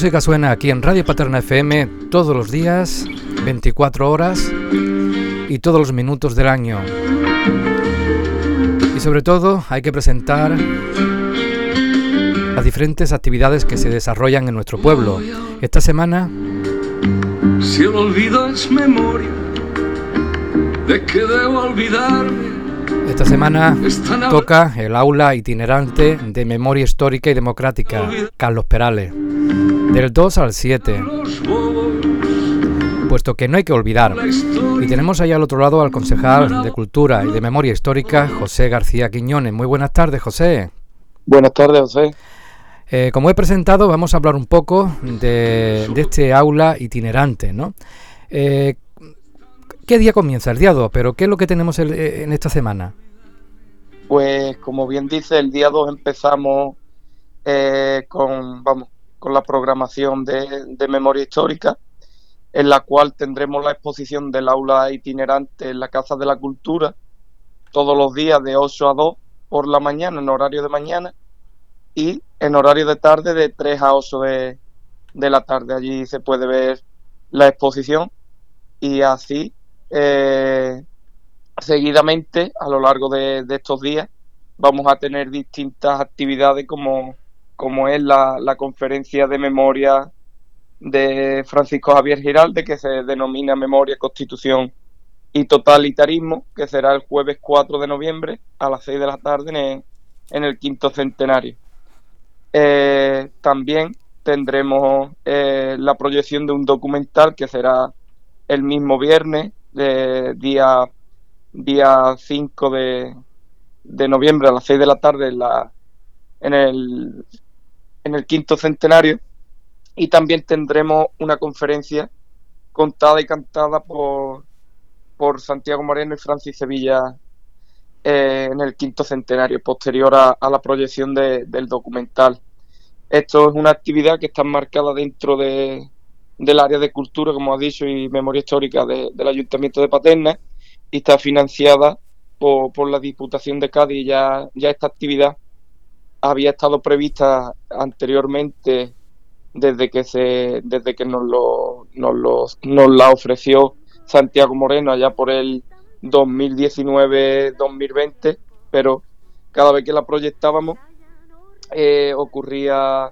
música suena aquí en Radio Paterna FM todos los días, 24 horas y todos los minutos del año. Y sobre todo hay que presentar las diferentes actividades que se desarrollan en nuestro pueblo. Esta semana... Si el olvido es memoria, ¿de qué debo olvidarme? Esta semana toca el aula itinerante de memoria histórica y democrática, Carlos Perales, del 2 al 7, puesto que no hay que olvidar. Y tenemos ahí al otro lado al concejal de Cultura y de Memoria Histórica, José García Quiñones. Muy buenas tardes, José. Buenas tardes, José. Eh, como he presentado, vamos a hablar un poco de, este aula itinerante, ¿no? Eh, ¿Qué día comienza? El día 2, pero ¿qué es lo que tenemos eh, en esta semana? Pues como bien dice, el día 2 empezamos eh, con, vamos, con la programación de, memoria histórica, en la cual tendremos la exposición del aula itinerante en la Casa de la Cultura, todos los días de 8 a 2 por la mañana, en horario de mañana, y en horario de tarde de 3 a 8 de, de la tarde. Allí se puede ver la exposición y así eh, seguidamente, a lo largo de, estos días, vamos a tener distintas actividades como, como es la, conferencia de memoria de Francisco Javier Giralde, que se denomina Memoria, Constitución y Totalitarismo, que será el jueves 4 de noviembre a las 6 de la tarde en, el quinto centenario. Eh, también tendremos eh, la proyección de un documental que será el mismo viernes de día, día 5 de, de noviembre a las 6 de la tarde en, la, en, el, en el quinto centenario. Y también tendremos una conferencia contada y cantada por, por Santiago Moreno y Francis Sevilla eh, en el quinto centenario, posterior a, la proyección del documental. Esto es una actividad que está marcada dentro de, del área de cultura, como ha dicho, y memoria histórica del Ayuntamiento de Paterna y está financiada por, la Diputación de Cádiz. Ya, ya esta actividad había estado prevista anteriormente desde que se desde que nos lo, nos, nos la ofreció Santiago Moreno allá por el 2019-2020, pero cada vez que la proyectábamos eh, ocurría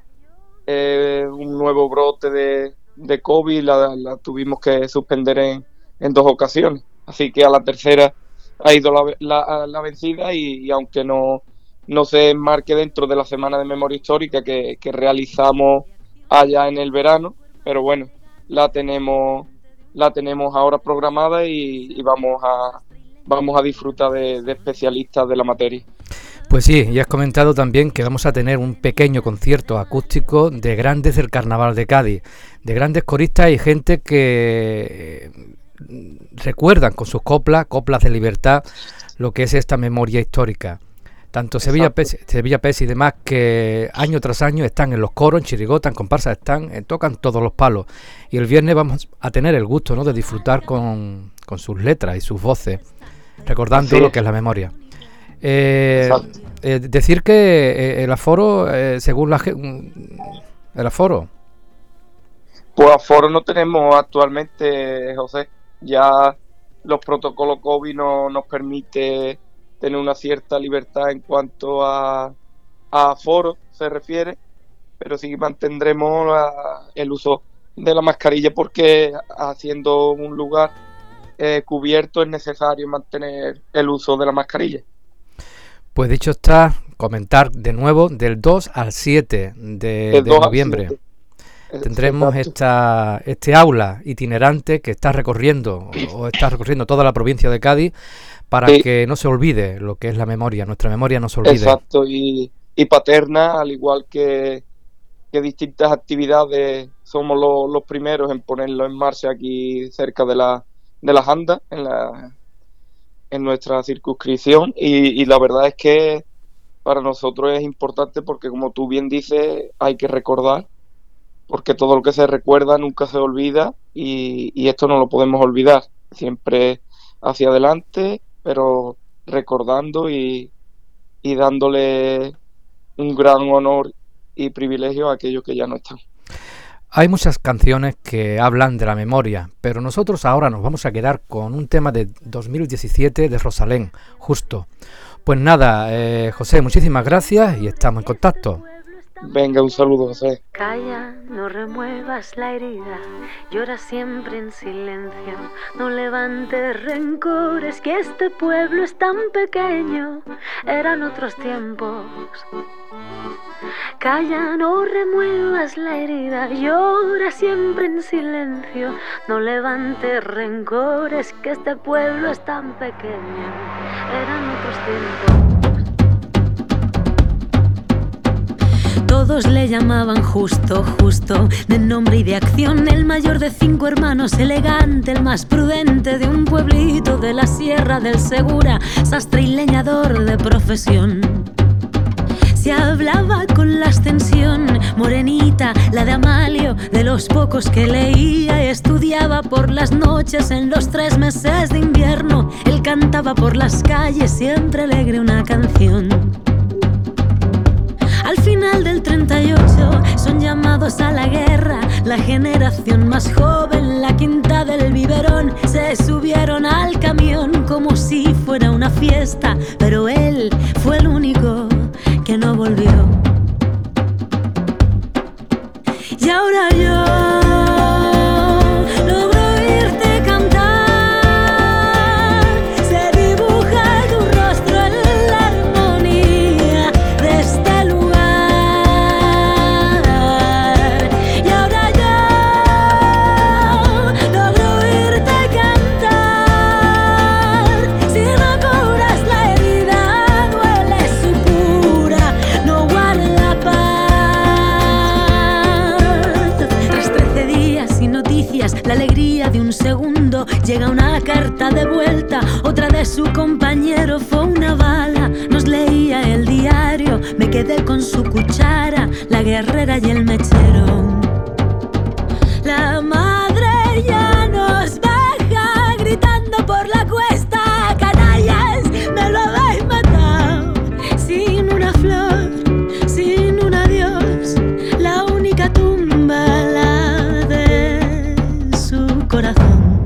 eh, un nuevo brote de, de COVID la, tuvimos que suspender en, en, dos ocasiones. Así que a la tercera ha ido la, la, vencida y, aunque no, no se enmarque dentro de la Semana de Memoria Histórica que, realizamos allá en el verano, pero bueno, la tenemos la tenemos ahora programada y, vamos a vamos a disfrutar de especialistas de la materia. Pues sí, ya has comentado también que vamos a tener un pequeño concierto acústico de grandes del Carnaval de Cádiz, de grandes coristas y gente que eh, recuerdan con sus coplas, coplas de libertad, lo que es esta memoria histórica. Tanto Sevilla Pes, Sevilla Pes y demás que año tras año están en los coros, en chirigota, en comparsas, están, eh, tocan todos los palos. Y el viernes vamos a tener el gusto ¿no? de disfrutar con, con sus letras y sus voces, recordando lo que es la memoria. Eh, eh, decir que eh, el aforo, según la el aforo. Pues aforo no tenemos actualmente, José. Ya los protocolos COVID no nos permite tener una cierta libertad en cuanto a, a aforo se refiere, pero sí mantendremos el uso de la mascarilla porque haciendo un lugar cubierto es necesario mantener el uso de la mascarilla. Pues dicho está, comentar de nuevo del 2 al 7 de, noviembre. Tendremos esta, este aula itinerante que está recorriendo o está recorriendo toda la provincia de Cádiz para que no se olvide lo que es la memoria, nuestra memoria no se olvide. Exacto, y, paterna, al igual que, distintas actividades, somos los primeros en ponerlo en marcha aquí cerca de la, de las andas, en la, en nuestra circunscripción. Y, la verdad es que para nosotros es importante porque como tú bien dices hay que recordar porque todo lo que se recuerda nunca se olvida y, esto no lo podemos olvidar siempre hacia adelante pero recordando y, y dándole un gran honor y privilegio a aquellos que ya no están. Hay muchas canciones que hablan de la memoria, pero nosotros ahora nos vamos a quedar con un tema de 2017 de Rosalén, justo. Pues nada, eh, José, muchísimas gracias y estamos en contacto. Venga, un saludo, José. Calla, no remuevas la herida, llora siempre en silencio, no levantes rencores, que este pueblo es tan pequeño, eran otros tiempos. Calla, no remuevas la herida, llora siempre en silencio, no levantes rencores, que este pueblo es tan pequeño, eran otros tiempos. Todos le llamaban justo, justo, de nombre y de acción, el mayor de cinco hermanos, elegante, el más prudente de un pueblito de la Sierra del Segura, sastre y leñador de profesión. Se hablaba con la ascensión, morenita, la de Amalio, de los pocos que leía estudiaba por las noches en los tres meses de invierno. Él cantaba por las calles, siempre alegre una canción. Al final del 38 son llamados a la guerra, la generación más joven, la quinta del biberón, se subieron al camión como si fuera una fiesta, pero él fue el único que no volvió. Llega una carta de vuelta, otra de su compañero fue una bala. Nos leía el diario, me quedé con su cuchara, la guerrera y el mechero. La madre ya nos baja gritando por la cuesta, canallas, me lo habéis matado. Sin una flor, sin un adiós, la única tumba la de su corazón.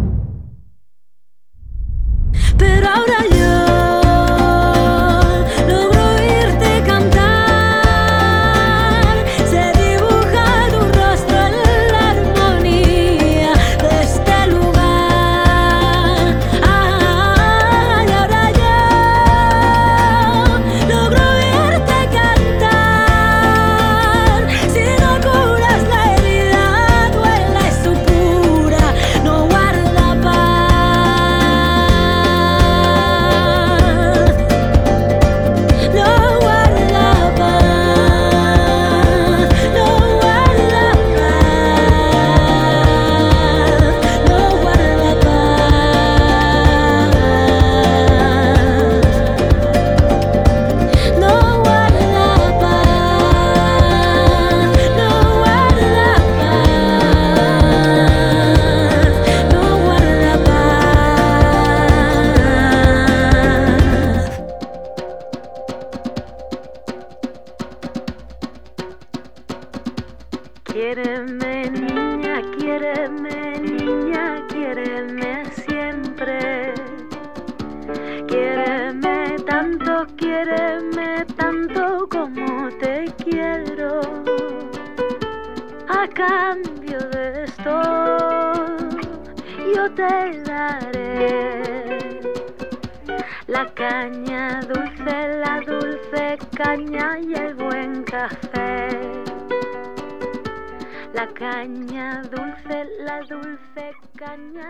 Quiéreme, niña, quiéreme, niña, quiéreme siempre. Quiéreme tanto, quiéreme tanto como te quiero. A cambio de esto, yo te daré la caña dulce, la dulce caña y el buen café caña dulce, la dulce caña.